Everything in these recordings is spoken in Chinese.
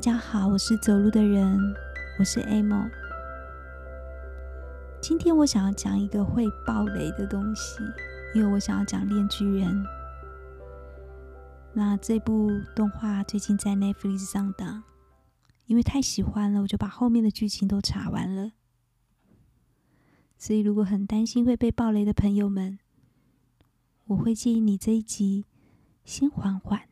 大家好，我是走路的人，我是 Amo。今天我想要讲一个会爆雷的东西，因为我想要讲《链锯人》。那这部动画最近在 Netflix 上档，因为太喜欢了，我就把后面的剧情都查完了。所以，如果很担心会被爆雷的朋友们，我会建议你这一集先缓缓。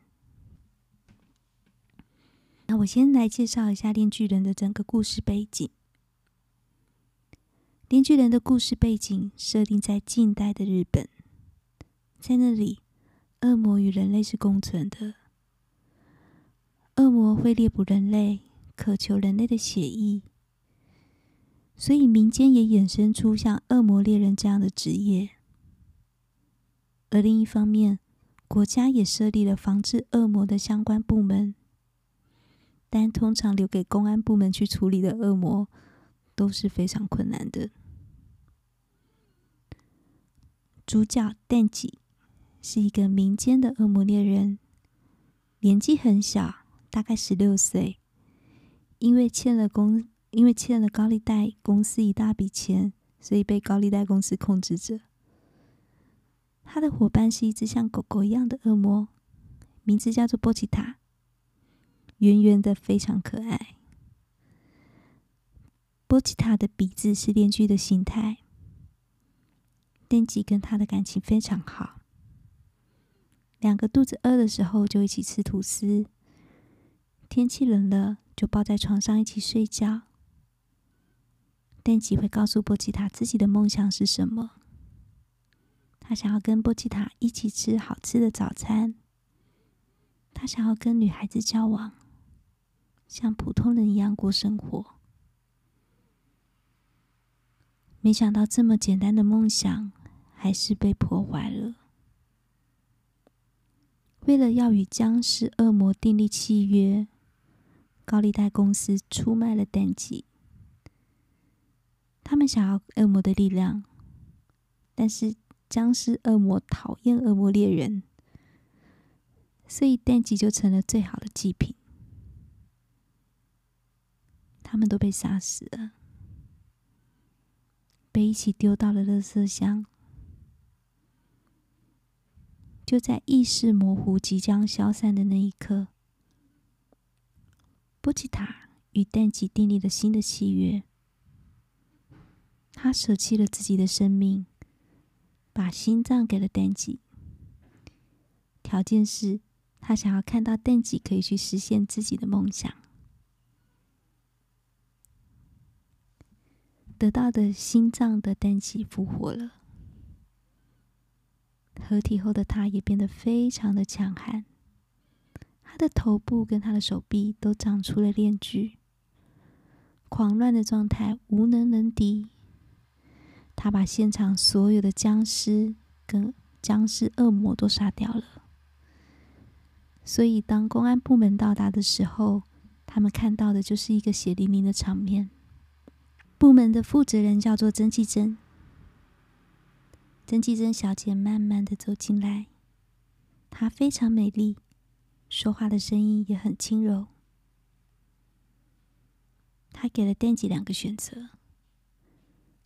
那我先来介绍一下《链锯人》的整个故事背景。《链锯人》的故事背景设定在近代的日本，在那里，恶魔与人类是共存的。恶魔会猎捕人类，渴求人类的血液，所以民间也衍生出像恶魔猎人这样的职业。而另一方面，国家也设立了防治恶魔的相关部门。但通常留给公安部门去处理的恶魔都是非常困难的。主角蛋吉是一个民间的恶魔猎人，年纪很小，大概十六岁。因为欠了公，因为欠了高利贷公司一大笔钱，所以被高利贷公司控制着。他的伙伴是一只像狗狗一样的恶魔，名字叫做波奇塔。圆圆的，非常可爱。波奇塔的鼻子是链锯的形态。电吉跟他的感情非常好，两个肚子饿的时候就一起吃吐司，天气冷了就抱在床上一起睡觉。电吉会告诉波奇塔自己的梦想是什么，他想要跟波奇塔一起吃好吃的早餐，他想要跟女孩子交往。像普通人一样过生活，没想到这么简单的梦想还是被破坏了。为了要与僵尸恶魔订立契约，高利贷公司出卖了电吉。他们想要恶魔的力量，但是僵尸恶魔讨厌恶魔猎人，所以电吉就成了最好的祭品。他们都被杀死了，被一起丢到了垃圾箱。就在意识模糊、即将消散的那一刻，波奇塔与电吉订立了新的契约。他舍弃了自己的生命，把心脏给了电吉，条件是他想要看到电吉可以去实现自己的梦想。得到的心脏的氮气复活了，合体后的他也变得非常的强悍，他的头部跟他的手臂都长出了链锯，狂乱的状态无能能敌。他把现场所有的僵尸跟僵尸恶魔都杀掉了，所以当公安部门到达的时候，他们看到的就是一个血淋淋的场面。部门的负责人叫做曾纪真。曾纪真小姐慢慢的走进来，她非常美丽，说话的声音也很轻柔。她给了电吉两个选择：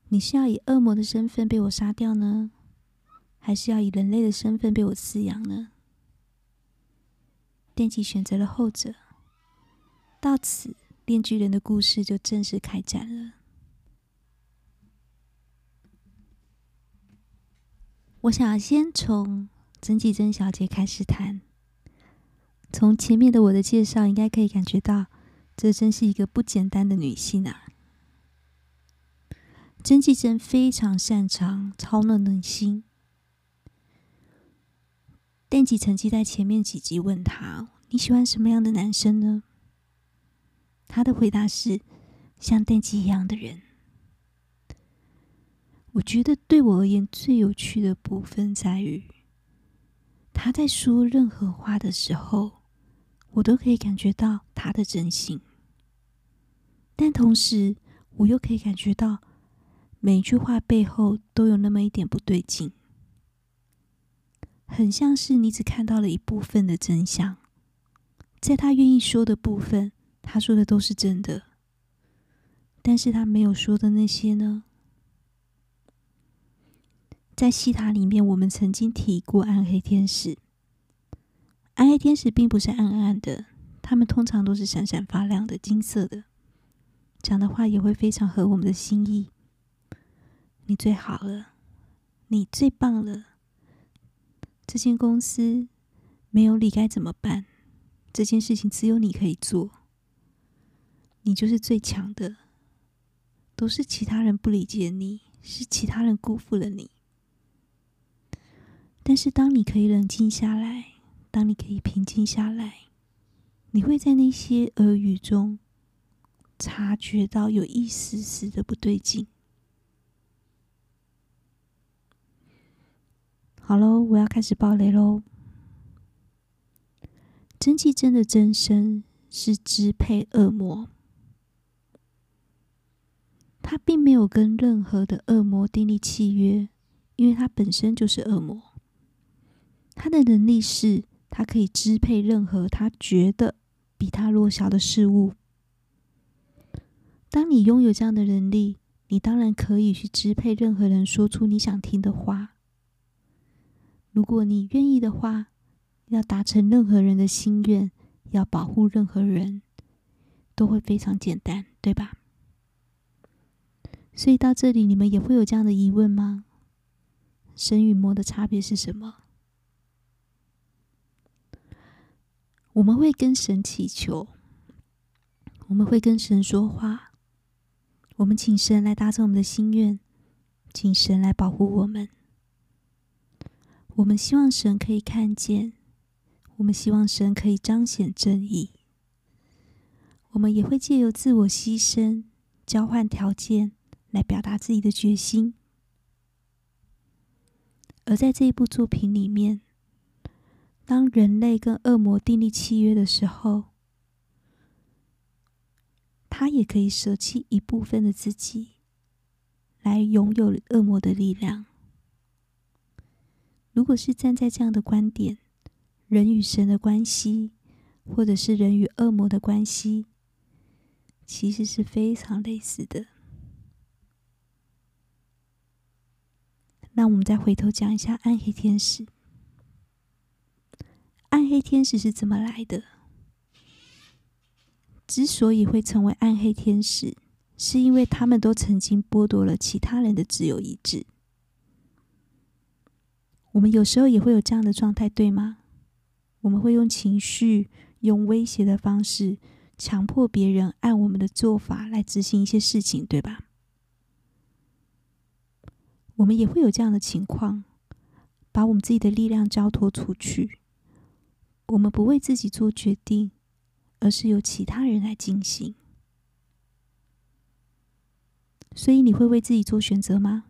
你是要以恶魔的身份被我杀掉呢，还是要以人类的身份被我饲养呢？电吉选择了后者。到此，链锯人的故事就正式开展了。我想先从曾纪珍小姐开始谈。从前面的我的介绍，应该可以感觉到，这真是一个不简单的女性啊！曾纪珍非常擅长操弄人心。电吉曾经在前面几集问他：“你喜欢什么样的男生呢？”他的回答是：“像电吉一样的人。”我觉得对我而言最有趣的部分在于，他在说任何话的时候，我都可以感觉到他的真心，但同时我又可以感觉到每一句话背后都有那么一点不对劲，很像是你只看到了一部分的真相，在他愿意说的部分，他说的都是真的，但是他没有说的那些呢？在戏塔里面，我们曾经提过暗黑天使。暗黑天使并不是暗暗的，他们通常都是闪闪发亮的金色的，讲的话也会非常合我们的心意。你最好了，你最棒了。这间公司没有你该怎么办？这件事情只有你可以做。你就是最强的，都是其他人不理解你，是其他人辜负了你。但是当你可以冷静下来，当你可以平静下来，你会在那些耳语中察觉到有一丝丝的不对劲。好喽，我要开始爆雷喽。甄季珍的真身是支配恶魔，他并没有跟任何的恶魔订立契约，因为他本身就是恶魔。他的能力是，他可以支配任何他觉得比他弱小的事物。当你拥有这样的能力，你当然可以去支配任何人，说出你想听的话。如果你愿意的话，要达成任何人的心愿，要保护任何人，都会非常简单，对吧？所以到这里，你们也会有这样的疑问吗？神与魔的差别是什么？我们会跟神祈求，我们会跟神说话，我们请神来达成我们的心愿，请神来保护我们。我们希望神可以看见，我们希望神可以彰显正义。我们也会借由自我牺牲、交换条件来表达自己的决心。而在这一部作品里面，当人类跟恶魔订立契约的时候，他也可以舍弃一部分的自己，来拥有恶魔的力量。如果是站在这样的观点，人与神的关系，或者是人与恶魔的关系，其实是非常类似的。那我们再回头讲一下暗黑天使。暗黑天使是怎么来的？之所以会成为暗黑天使，是因为他们都曾经剥夺了其他人的自由意志。我们有时候也会有这样的状态，对吗？我们会用情绪、用威胁的方式，强迫别人按我们的做法来执行一些事情，对吧？我们也会有这样的情况，把我们自己的力量交托出去。我们不为自己做决定，而是由其他人来进行。所以，你会为自己做选择吗？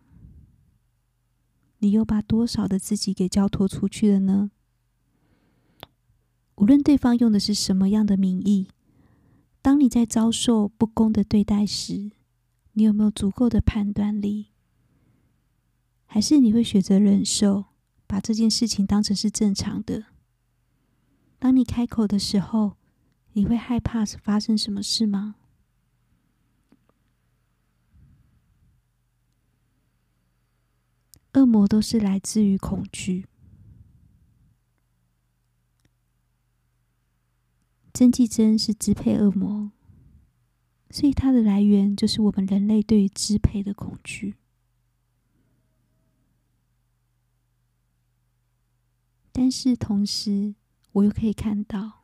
你又把多少的自己给交托出去了呢？无论对方用的是什么样的名义，当你在遭受不公的对待时，你有没有足够的判断力？还是你会选择忍受，把这件事情当成是正常的？当你开口的时候，你会害怕发生什么事吗？恶魔都是来自于恐惧。甄季珍是支配恶魔，所以它的来源就是我们人类对于支配的恐惧。但是同时，我又可以看到，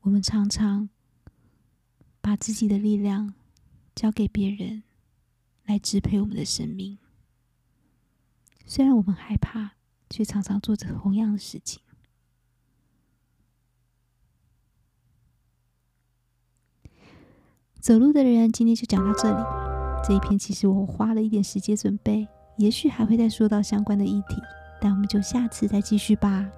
我们常常把自己的力量交给别人来支配我们的生命。虽然我们害怕，却常常做着同样的事情。走路的人，今天就讲到这里。这一篇其实我花了一点时间准备，也许还会再说到相关的议题，但我们就下次再继续吧。